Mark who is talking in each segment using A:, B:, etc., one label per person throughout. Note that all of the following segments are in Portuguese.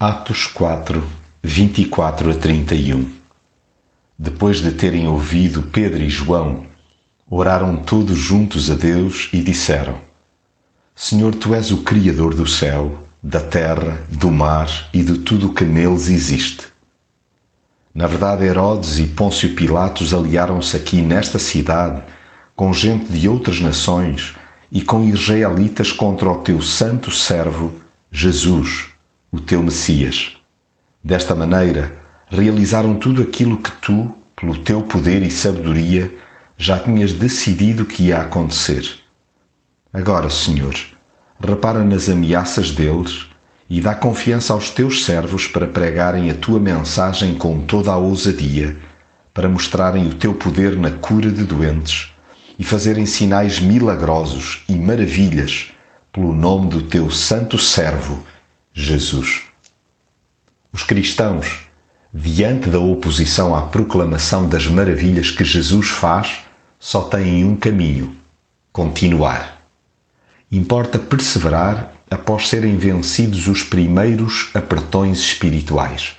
A: Atos 4, 24 a 31 Depois de terem ouvido Pedro e João, oraram todos juntos a Deus e disseram: Senhor, tu és o Criador do céu, da terra, do mar e de tudo o que neles existe. Na verdade, Herodes e Pôncio Pilatos aliaram-se aqui nesta cidade com gente de outras nações e com israelitas contra o teu santo servo, Jesus o teu Messias. Desta maneira, realizaram tudo aquilo que tu, pelo teu poder e sabedoria, já tinhas decidido que ia acontecer. Agora, Senhor, repara nas ameaças deles e dá confiança aos teus servos para pregarem a tua mensagem com toda a ousadia, para mostrarem o teu poder na cura de doentes e fazerem sinais milagrosos e maravilhas pelo nome do teu santo servo, Jesus. Os cristãos, diante da oposição à proclamação das maravilhas que Jesus faz, só têm um caminho: continuar. Importa perseverar após serem vencidos os primeiros apertões espirituais.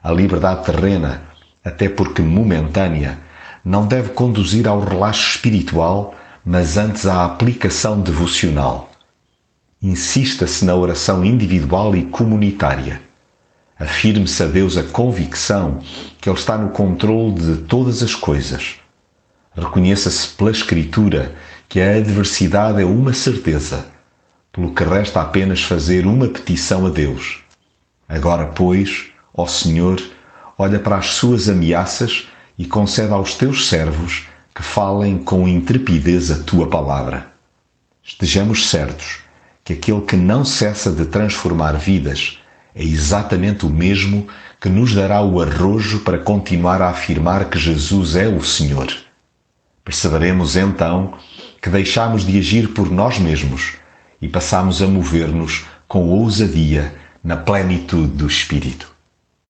A: A liberdade terrena, até porque momentânea, não deve conduzir ao relaxo espiritual, mas antes à aplicação devocional insista-se na oração individual e comunitária. Afirme-se a Deus a convicção que Ele está no controle de todas as coisas. Reconheça-se pela Escritura que a adversidade é uma certeza, pelo que resta apenas fazer uma petição a Deus. Agora, pois, ó Senhor, olha para as suas ameaças e concede aos teus servos que falem com intrepidez a tua palavra. Estejamos certos que aquele que não cessa de transformar vidas é exatamente o mesmo que nos dará o arrojo para continuar a afirmar que Jesus é o Senhor. Perceberemos então que deixamos de agir por nós mesmos e passamos a mover-nos com ousadia na plenitude do Espírito.